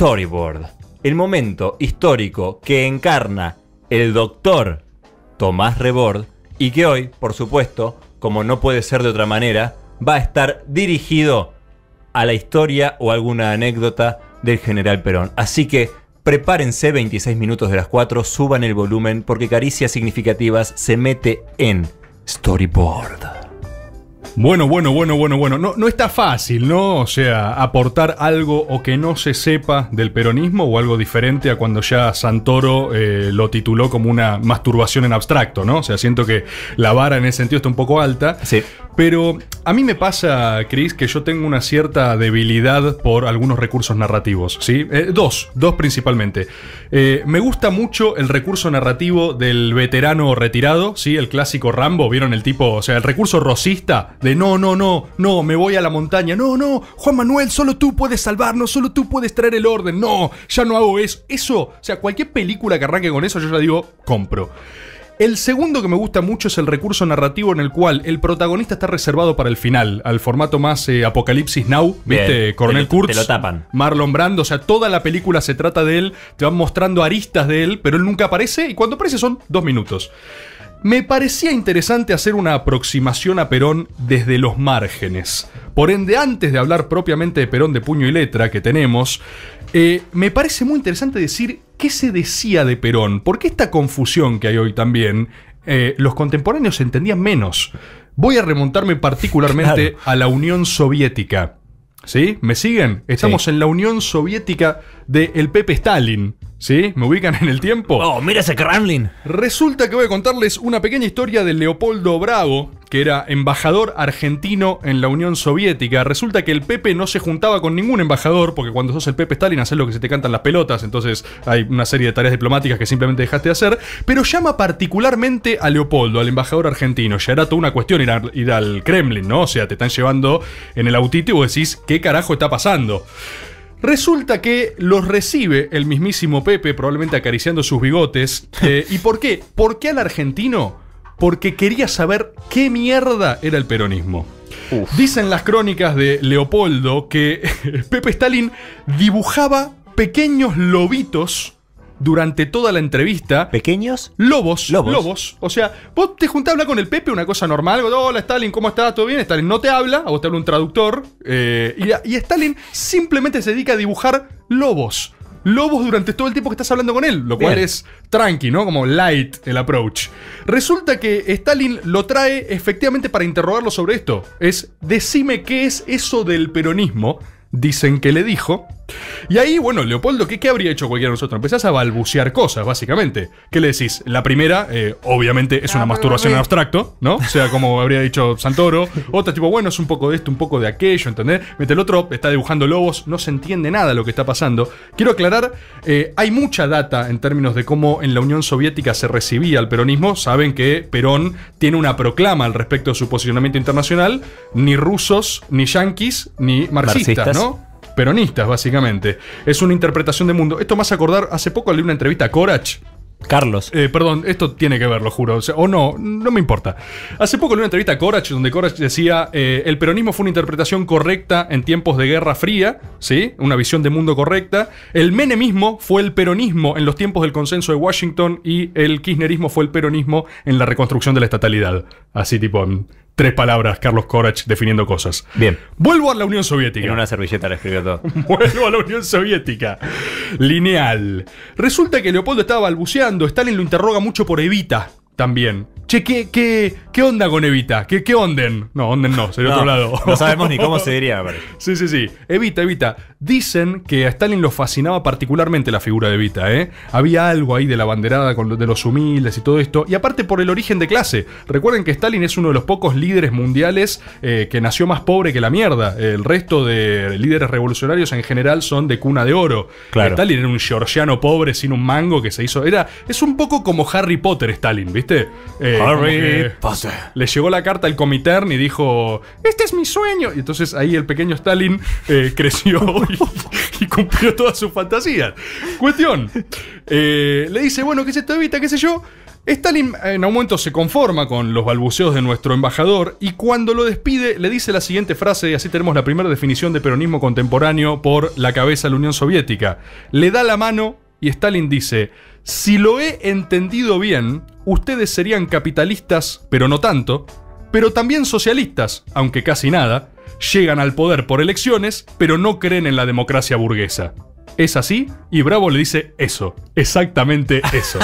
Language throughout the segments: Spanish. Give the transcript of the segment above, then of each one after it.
Storyboard, el momento histórico que encarna el doctor Tomás Rebord y que hoy, por supuesto, como no puede ser de otra manera, va a estar dirigido a la historia o alguna anécdota del general Perón. Así que prepárense 26 minutos de las 4, suban el volumen porque Caricias Significativas se mete en Storyboard. Bueno, bueno, bueno, bueno, bueno. No, no está fácil, ¿no? O sea, aportar algo o que no se sepa del peronismo o algo diferente a cuando ya Santoro eh, lo tituló como una masturbación en abstracto, ¿no? O sea, siento que la vara en ese sentido está un poco alta. Sí. Pero a mí me pasa, Chris, que yo tengo una cierta debilidad por algunos recursos narrativos, ¿sí? Eh, dos, dos principalmente. Eh, me gusta mucho el recurso narrativo del veterano retirado, ¿sí? El clásico Rambo, ¿vieron el tipo? O sea, el recurso rosista de no, no, no, no, me voy a la montaña, no, no, Juan Manuel, solo tú puedes salvarnos, solo tú puedes traer el orden, no, ya no hago eso. Eso, o sea, cualquier película que arranque con eso, yo ya digo, compro. El segundo que me gusta mucho es el recurso narrativo en el cual el protagonista está reservado para el final, al formato más eh, Apocalipsis Now, ¿viste? Coronel te lo- Kurtz. te lo tapan. Marlon Brando, o sea, toda la película se trata de él, te van mostrando aristas de él, pero él nunca aparece y cuando aparece son dos minutos. Me parecía interesante hacer una aproximación a Perón desde los márgenes. Por ende, antes de hablar propiamente de Perón de puño y letra que tenemos, eh, me parece muy interesante decir qué se decía de Perón, porque esta confusión que hay hoy también, eh, los contemporáneos entendían menos. Voy a remontarme particularmente a la Unión Soviética. ¿Sí? ¿Me siguen? Estamos en la Unión Soviética del Pepe Stalin. ¿Sí? ¿Me ubican en el tiempo? Oh, mira ese Kremlin. Resulta que voy a contarles una pequeña historia de Leopoldo Bravo, que era embajador argentino en la Unión Soviética. Resulta que el Pepe no se juntaba con ningún embajador, porque cuando sos el Pepe Stalin haces lo que se te cantan las pelotas, entonces hay una serie de tareas diplomáticas que simplemente dejaste de hacer, pero llama particularmente a Leopoldo, al embajador argentino. Ya era toda una cuestión ir, a- ir al Kremlin, ¿no? O sea, te están llevando en el autito y vos decís, ¿qué carajo está pasando? Resulta que los recibe el mismísimo Pepe, probablemente acariciando sus bigotes. Eh, ¿Y por qué? ¿Por qué al argentino? Porque quería saber qué mierda era el peronismo. Dicen las crónicas de Leopoldo que Pepe Stalin dibujaba pequeños lobitos durante toda la entrevista. ¿Pequeños? Lobos, Lobos. lobos. O sea, vos te juntás a hablar con el Pepe, una cosa normal. Hola, Stalin, ¿cómo estás? ¿Todo bien? Stalin no te habla, a vos te habla un traductor. eh, y, y Stalin simplemente se dedica a dibujar lobos. Lobos durante todo el tiempo que estás hablando con él, lo cual Bien. es tranqui, ¿no? Como light el approach. Resulta que Stalin lo trae efectivamente para interrogarlo sobre esto. Es, decime qué es eso del peronismo. Dicen que le dijo. Y ahí, bueno, Leopoldo, ¿qué, qué habría hecho cualquiera de nosotros? Empezás a balbucear cosas, básicamente. ¿Qué le decís? La primera, eh, obviamente, es una masturbación en abstracto, ¿no? O sea, como habría dicho Santoro. Otra, tipo, bueno, es un poco de esto, un poco de aquello, ¿entendés? Mientras el otro está dibujando lobos, no se entiende nada de lo que está pasando. Quiero aclarar, eh, hay mucha data en términos de cómo en la Unión Soviética se recibía el peronismo. Saben que Perón tiene una proclama al respecto de su posicionamiento internacional. Ni rusos, ni yanquis, ni marxistas, Marxistas. ¿no? Peronistas, básicamente. Es una interpretación de mundo. Esto más acordar, hace poco leí una entrevista a Corach. Carlos. Eh, perdón, esto tiene que ver, lo juro. O, sea, o no, no me importa. Hace poco leí una entrevista a Corach donde Corach decía: eh, el peronismo fue una interpretación correcta en tiempos de Guerra Fría, ¿sí? Una visión de mundo correcta. El menemismo fue el peronismo en los tiempos del consenso de Washington y el kirchnerismo fue el peronismo en la reconstrucción de la estatalidad. Así, tipo, en tres palabras, Carlos Corach definiendo cosas. Bien. Vuelvo a la Unión Soviética. En una servilleta le escribió todo. Vuelvo a la Unión Soviética. Lineal. Resulta que Leopoldo estaba balbuceando. Stalin lo interroga mucho por Evita también. Che, ¿qué, qué, qué onda con Evita? ¿Qué, qué onden? No, onden no, sería No, otro lado. no sabemos ni cómo se diría, parece. Sí, sí, sí. Evita, Evita. Dicen que a Stalin lo fascinaba particularmente la figura de Evita, ¿eh? Había algo ahí de la banderada con lo- de los humildes y todo esto. Y aparte por el origen de clase. Recuerden que Stalin es uno de los pocos líderes mundiales eh, que nació más pobre que la mierda. El resto de líderes revolucionarios en general son de cuna de oro. Claro. Stalin era un georgiano pobre sin un mango que se hizo. Era, es un poco como Harry Potter, Stalin, ¿viste? Eh, Harry Potter. le llegó la carta al Comintern y dijo, este es mi sueño. Y entonces ahí el pequeño Stalin eh, creció y, y cumplió todas sus fantasías. Cuestión, eh, le dice, bueno, ¿qué es esto, Evita? ¿Qué sé yo? Stalin en un momento se conforma con los balbuceos de nuestro embajador y cuando lo despide le dice la siguiente frase y así tenemos la primera definición de peronismo contemporáneo por la cabeza de la Unión Soviética. Le da la mano y Stalin dice, si lo he entendido bien, ustedes serían capitalistas, pero no tanto, pero también socialistas, aunque casi nada, llegan al poder por elecciones, pero no creen en la democracia burguesa. ¿Es así? Y Bravo le dice eso, exactamente eso.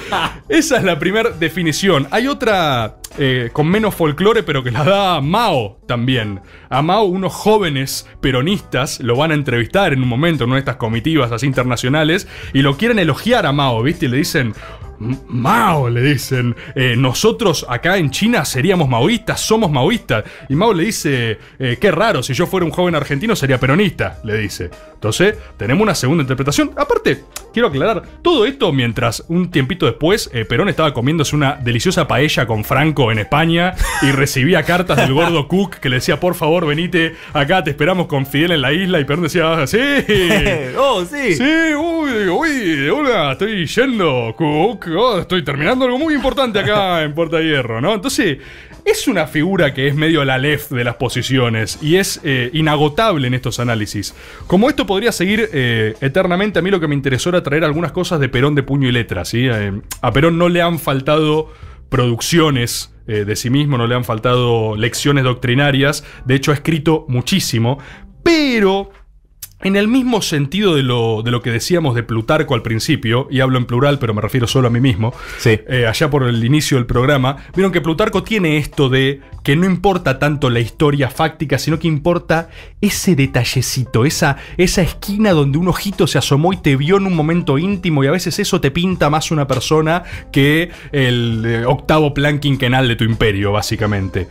Esa es la primera definición. Hay otra eh, con menos folclore, pero que la da Mao también. A Mao, unos jóvenes peronistas lo van a entrevistar en un momento en una de estas comitivas así internacionales y lo quieren elogiar a Mao, ¿viste? Y le dicen, Mao, le dicen, eh, nosotros acá en China seríamos maoístas, somos maoístas. Y Mao le dice, eh, qué raro, si yo fuera un joven argentino sería peronista, le dice. Entonces, tenemos una segunda interpretación. Aparte, quiero aclarar, todo esto mientras un tiempito después eh, Perón estaba comiéndose una deliciosa paella con Franco en España y recibía cartas del gordo Cook que le decía, por favor, venite acá, te esperamos con Fidel en la isla. Y Perón decía, sí. oh, sí. Sí, uy, uy, hola, estoy yendo, Cook. Oh, estoy terminando algo muy importante acá en Puerta Hierro, ¿no? Entonces, es una figura que es medio la lef de las posiciones y es eh, inagotable en estos análisis. Como esto podría seguir eh, eternamente, a mí lo que me interesó era traer algunas cosas de Perón de puño y letra, ¿sí? Eh, a Perón no le han faltado producciones de sí mismo, no le han faltado lecciones doctrinarias, de hecho ha escrito muchísimo, pero en el mismo sentido de lo, de lo, que decíamos de Plutarco al principio, y hablo en plural, pero me refiero solo a mí mismo, Sí. eh, allá por el inicio del programa, vieron que Plutarco tiene esto de que no importa tanto la historia fáctica, sino que importa ese detallecito, esa, esa esquina donde un ojito se asomó y te vio en un momento íntimo, y a veces eso te pinta más una persona que el eh, octavo plan quinquenal de tu imperio, básicamente.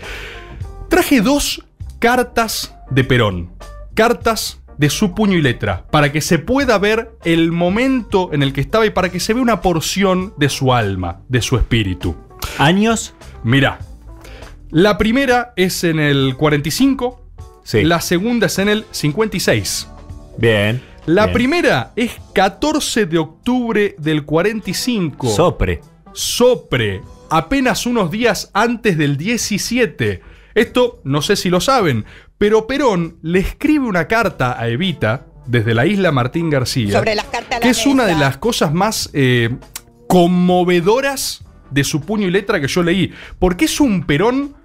Traje dos cartas de Perón. Cartas de su puño y letra, para que se pueda ver el momento en el que estaba y para que se vea una porción de su alma, de su espíritu. ¿Años? Mirá, la primera es en el 45, Sí. la segunda es en el 56. Bien. La bien. primera es 14 de octubre del 45. Sopre. Sopre, apenas unos días antes del 17. Esto no sé si lo saben, pero Perón le escribe una carta a Evita desde la isla Martín García, Sobre las cartas a la que es una de las cosas más eh, conmovedoras de su puño y letra que yo leí, porque es un Perón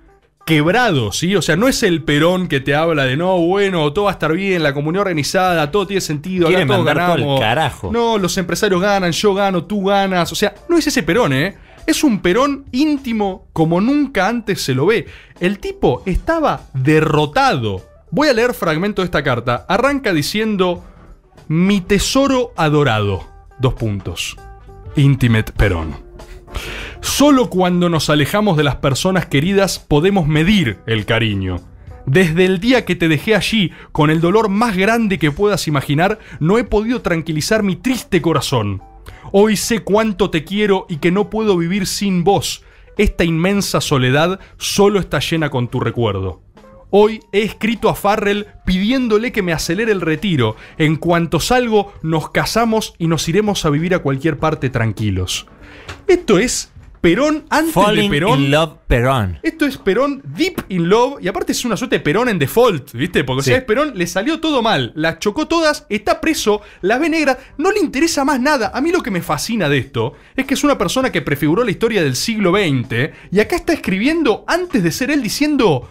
quebrado, ¿sí? O sea, no es el Perón que te habla de no, bueno, todo va a estar bien, la comunidad organizada, todo tiene sentido, acá todos todo ganamos. carajo. No, los empresarios ganan, yo gano, tú ganas. O sea, no es ese Perón, ¿eh? Es un Perón íntimo como nunca antes se lo ve. El tipo estaba derrotado. Voy a leer fragmento de esta carta. Arranca diciendo: Mi tesoro adorado. Dos puntos. Intimate Perón. Solo cuando nos alejamos de las personas queridas podemos medir el cariño. Desde el día que te dejé allí, con el dolor más grande que puedas imaginar, no he podido tranquilizar mi triste corazón. Hoy sé cuánto te quiero y que no puedo vivir sin vos. Esta inmensa soledad solo está llena con tu recuerdo. Hoy he escrito a Farrell pidiéndole que me acelere el retiro. En cuanto salgo, nos casamos y nos iremos a vivir a cualquier parte tranquilos. Esto es Perón antes Falling de Perón. in love Perón. Esto es Perón Deep in Love y aparte es una suerte de Perón en default, ¿viste? Porque o sea, Sí. es Perón, le salió todo mal, las chocó todas, está preso, la ve negra, no le interesa más nada. A mí lo que me fascina de esto es que es una persona que prefiguró la historia del siglo XX y acá está escribiendo antes de ser él diciendo,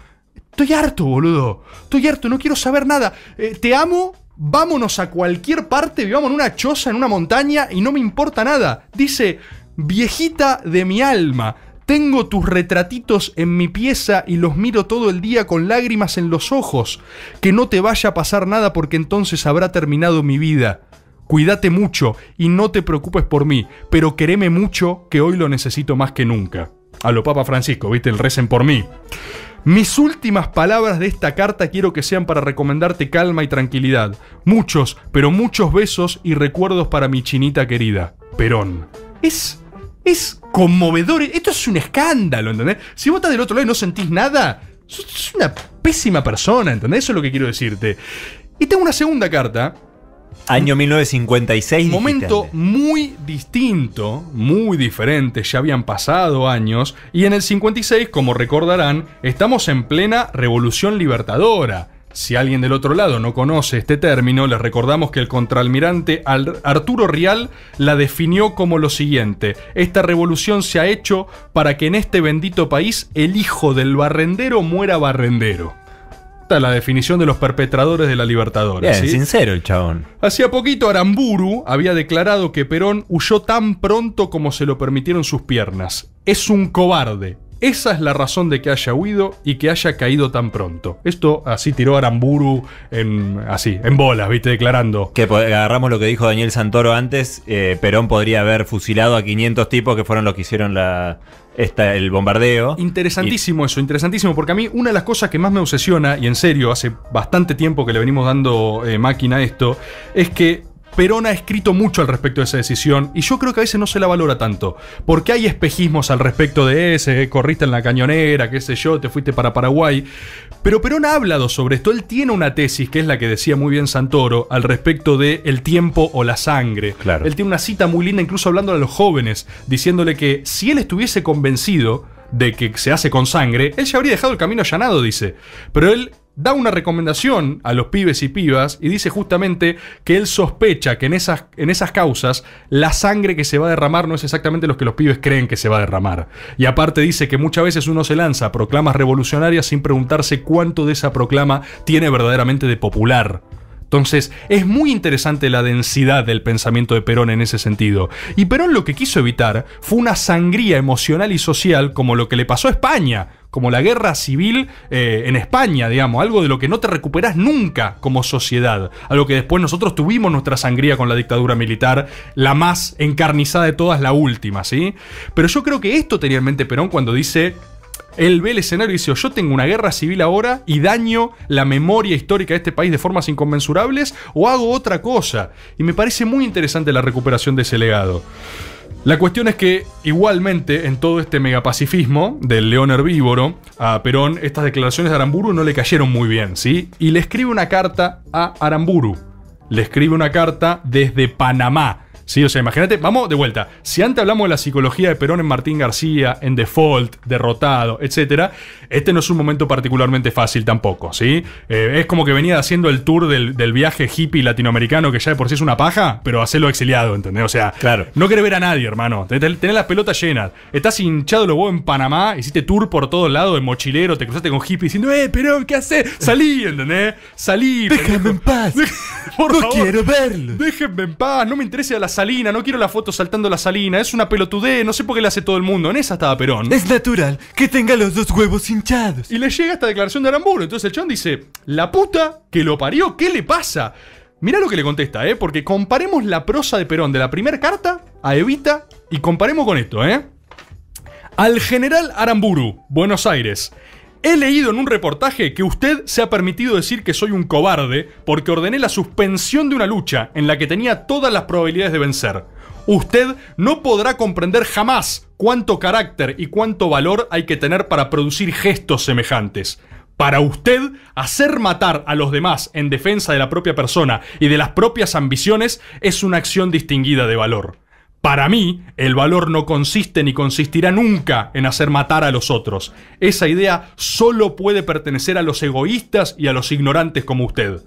estoy harto, boludo, estoy harto, no quiero saber nada, Eh, te amo. Vámonos a cualquier parte, vivamos en una choza, en una montaña y no me importa nada. Dice, viejita de mi alma, tengo tus retratitos en mi pieza y los miro todo el día con lágrimas en los ojos. Que no te vaya a pasar nada porque entonces habrá terminado mi vida. Cuídate mucho y no te preocupes por mí, pero quereme mucho que hoy lo necesito más que nunca. A lo Papa Francisco, viste, el recen por mí. Mis últimas palabras de esta carta quiero que sean para recomendarte calma y tranquilidad. Muchos, pero muchos besos y recuerdos para mi chinita querida. Perón. Es. Es conmovedor. Esto es un escándalo, ¿entendés? Si vos estás del otro lado y no sentís nada, sos una pésima persona, ¿entendés? Eso es lo que quiero decirte. Y tengo una segunda carta Año 1956. dijiste Momento muy distinto, muy diferente, ya habían pasado años, y en el 56, como recordarán, estamos en plena revolución libertadora. Si alguien del otro lado no conoce este término, les recordamos que el contraalmirante Al- Arturo Rial la definió como lo siguiente: Esta revolución se ha hecho para que en este bendito país el hijo del barrendero muera barrendero. Esta es la definición de los perpetradores de la Libertadora. Bien, ¿sí? sincero el chabón. Hacía poquito Aramburu había declarado que Perón huyó tan pronto como se lo permitieron sus piernas. Es un cobarde. Esa es la razón de que haya huido y que haya caído tan pronto. Esto así tiró Aramburu en, así, en bolas, viste, declarando. Que agarramos lo que dijo Daniel Santoro antes. eh, Perón podría haber fusilado a 500 tipos que fueron los que hicieron la, esta, el bombardeo. Interesantísimo eso, interesantísimo, porque a mí una de las cosas que más me obsesiona, y en serio, hace bastante tiempo que le venimos dando eh, máquina a esto, es que Perón ha escrito mucho al respecto de esa decisión, y yo creo que a veces no se la valora tanto, porque hay espejismos al respecto de ese, eh, corriste en la cañonera, qué sé yo, te fuiste para Paraguay, pero Perón ha hablado sobre esto, él tiene una tesis, que es la que decía muy bien Santoro, al respecto de el tiempo o la sangre. Claro. Él tiene una cita muy linda, incluso hablando a los jóvenes, diciéndole que si él estuviese convencido de que se hace con sangre, él ya habría dejado el camino allanado, dice. Pero él da una recomendación a los pibes y pibas y dice justamente que él sospecha que en esas, en esas causas la sangre que se va a derramar no es exactamente lo que los pibes creen que se va a derramar. Y aparte dice que muchas veces uno se lanza a proclamas revolucionarias sin preguntarse cuánto de esa proclama tiene verdaderamente de popular. Entonces, es muy interesante la densidad del pensamiento de Perón en ese sentido. Y Perón lo que quiso evitar fue una sangría emocional y social como lo que le pasó a España, como la guerra civil eh, en España, digamos, algo de lo que no te recuperás nunca como sociedad. Algo que después nosotros tuvimos nuestra sangría con la dictadura militar, la más encarnizada de todas, la última, ¿sí? Pero yo creo que esto tenía en mente Perón cuando dice él ve el escenario y dice, o yo tengo una guerra civil ahora y daño la memoria histórica de este país de formas inconmensurables, o hago otra cosa. Y me parece muy interesante la recuperación de ese legado. La cuestión es que, igualmente, en todo este megapacifismo del león herbívoro, a Perón estas declaraciones de Aramburu no le cayeron muy bien, ¿sí? Y le escribe una carta a Aramburu. Le escribe una carta desde Panamá. Sí, o sea, imagínate, vamos de vuelta. Si antes hablamos de la psicología de Perón en Martín García, en Default, derrotado, etc., este no es un momento particularmente fácil tampoco, ¿sí? Eh, es como que venía haciendo el tour del, del viaje hippie latinoamericano, que ya de por sí es una paja, pero hacerlo exiliado, ¿entendés? O sea, Claro. no querés ver a nadie, hermano. Te- te- Tenés las pelotas llenas. Estás hinchado los huevos en Panamá, hiciste tour por todos lados de mochilero, te cruzaste con hippie diciendo, ¡eh, Perón, qué haces! Salí, ¿entendés? Salí. Déjame en paz. Por No favor. quiero verlo. Déjenme en paz, no me interesa la salina, no quiero la foto saltando la salina, es una pelotudez, no sé por qué la hace todo el mundo. En esa estaba Perón. Es natural que tenga los dos huevos hinchados. Y le llega esta declaración de Aramburu. Entonces el chabón dice: La puta que lo parió, ¿qué le pasa? Mirá lo que le contesta, ¿eh? Porque comparemos la prosa de Perón de la primera carta a Evita y comparemos con esto, ¿eh? Al general Aramburu, Buenos Aires. He leído en un reportaje que usted se ha permitido decir que soy un cobarde porque ordené la suspensión de una lucha en la que tenía todas las probabilidades de vencer. Usted no podrá comprender jamás cuánto carácter y cuánto valor hay que tener para producir gestos semejantes. Para usted, hacer matar a los demás en defensa de la propia persona y de las propias ambiciones es una acción distinguida de valor. Para mí, el valor no consiste ni consistirá nunca en hacer matar a los otros. Esa idea solo puede pertenecer a los egoístas y a los ignorantes como usted.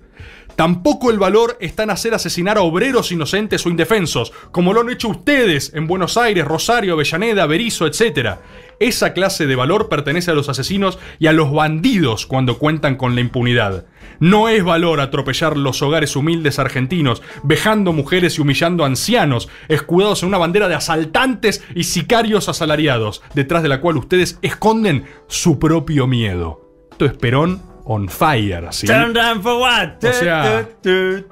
Tampoco el valor está en hacer asesinar a obreros inocentes o indefensos, como lo han hecho ustedes en Buenos Aires, Rosario, Avellaneda, Berizo, etc. Esa clase de valor pertenece a los asesinos y a los bandidos cuando cuentan con la impunidad. No es valor atropellar los hogares humildes argentinos, vejando mujeres y humillando ancianos, escudados en una bandera de asaltantes y sicarios asalariados, detrás de la cual ustedes esconden su propio miedo. Esto es Perón on fire, ¿sí? Turn down for what? O sea,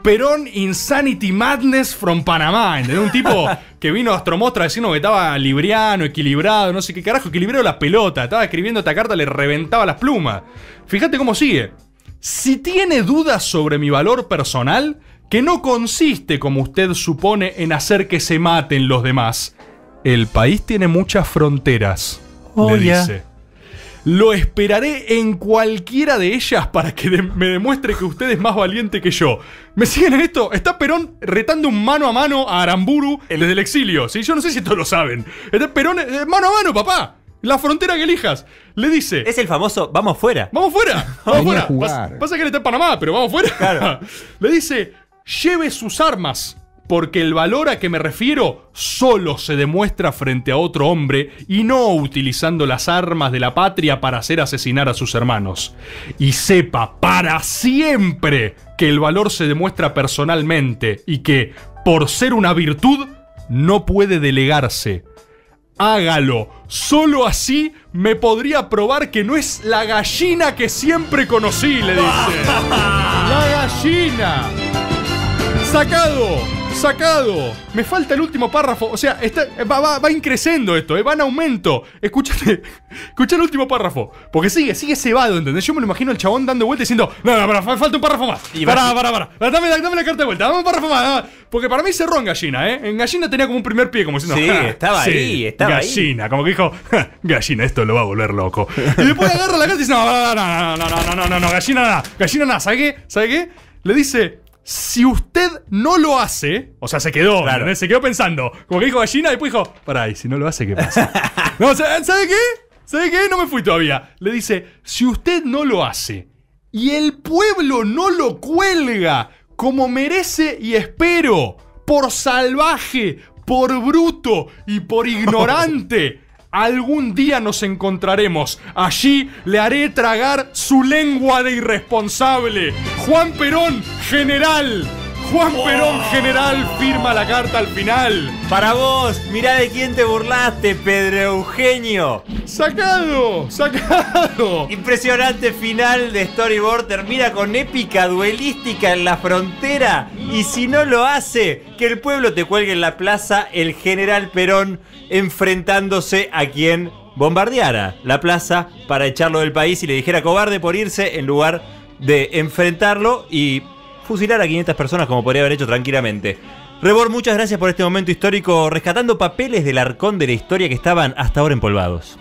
Perón Insanity Madness from Panamá, ¿entendés? Un tipo que vino a Astromostra decirnos que estaba libriano, equilibrado, no sé qué carajo, equilibrado la pelota, estaba escribiendo esta carta, le reventaba las plumas. Fíjate cómo sigue. Si tiene dudas sobre mi valor personal, que no consiste, como usted supone, en hacer que se maten los demás, el país tiene muchas fronteras, Oh, le dice. Lo esperaré en cualquiera de ellas para que de- me demuestre que usted es más valiente que yo. ¿Me siguen en esto? Está Perón retando un mano a mano a Aramburu desde el exilio. ¿sí? Yo no sé si todos lo saben. Está Perón eh, mano a mano, papá. La frontera que elijas. Le dice. Es el famoso vamos fuera. ¡Vamos fuera! ¡Vamos fuera! jugar. Pasa, pasa que él está en Panamá, pero vamos fuera. Claro. Le dice: lleve sus armas. Porque el valor a que me refiero solo se demuestra frente a otro hombre y no utilizando las armas de la patria para hacer asesinar a sus hermanos. Y sepa para siempre que el valor se demuestra personalmente y que, por ser una virtud, no puede delegarse. Hágalo. Solo así me podría probar que no es la gallina que siempre conocí, le dice. La gallina. Sacado, sacado. Me falta el último párrafo. O sea, está, va, va, va increciendo esto, eh, va en aumento. Escúchate, escucha el último párrafo. Porque sigue, sigue cebado, ¿entendés? Yo me lo imagino el chabón dando vuelta diciendo, no, no, para, falta un párrafo más. Y Pará, pará, pará. Dame, dame la carta de vuelta, dame un párrafo más. Porque para mí cerró en gallina, ¿eh? En gallina tenía como un primer pie, como diciendo, Sí, "Ja, estaba ahí, estaba ahí". gallina, como que dijo, "Ja, gallina, esto lo va a volver loco. Y después agarra la carta y dice, no, no, no, no, no, no, no, no, no, no, gallina nada, gallina nada, ¿sabe qué? ¿Sabe qué? Le dice, si usted no lo hace, o sea, se quedó, Claro. ¿entendés? se quedó pensando, como que dijo gallina, y después dijo, pará, y si no lo hace, ¿qué pasa? no, ¿sabe sabe qué? ¿Sabe qué? No me fui todavía. Le dice, si usted no lo hace y el pueblo no lo cuelga como merece y espero, por salvaje, por bruto y por ignorante, algún día nos encontraremos. Allí le haré tragar su lengua de irresponsable. Juan Perón, general. Juan Perón, general, firma la carta al final. Para vos, mirá de quién te burlaste, Pedro Eugenio. ¡Sacado! ¡Sacado! Impresionante final de Storyboard. Termina con épica duelística en la frontera. Y si no lo hace, que el pueblo te cuelgue en la plaza el general Perón enfrentándose a quien bombardeara la plaza para echarlo del país y le dijera cobarde por irse en lugar de enfrentarlo y fusilar a 500 personas como podría haber hecho tranquilamente. Rebor, muchas gracias por este momento histórico rescatando papeles del arcón de la historia que estaban hasta ahora empolvados.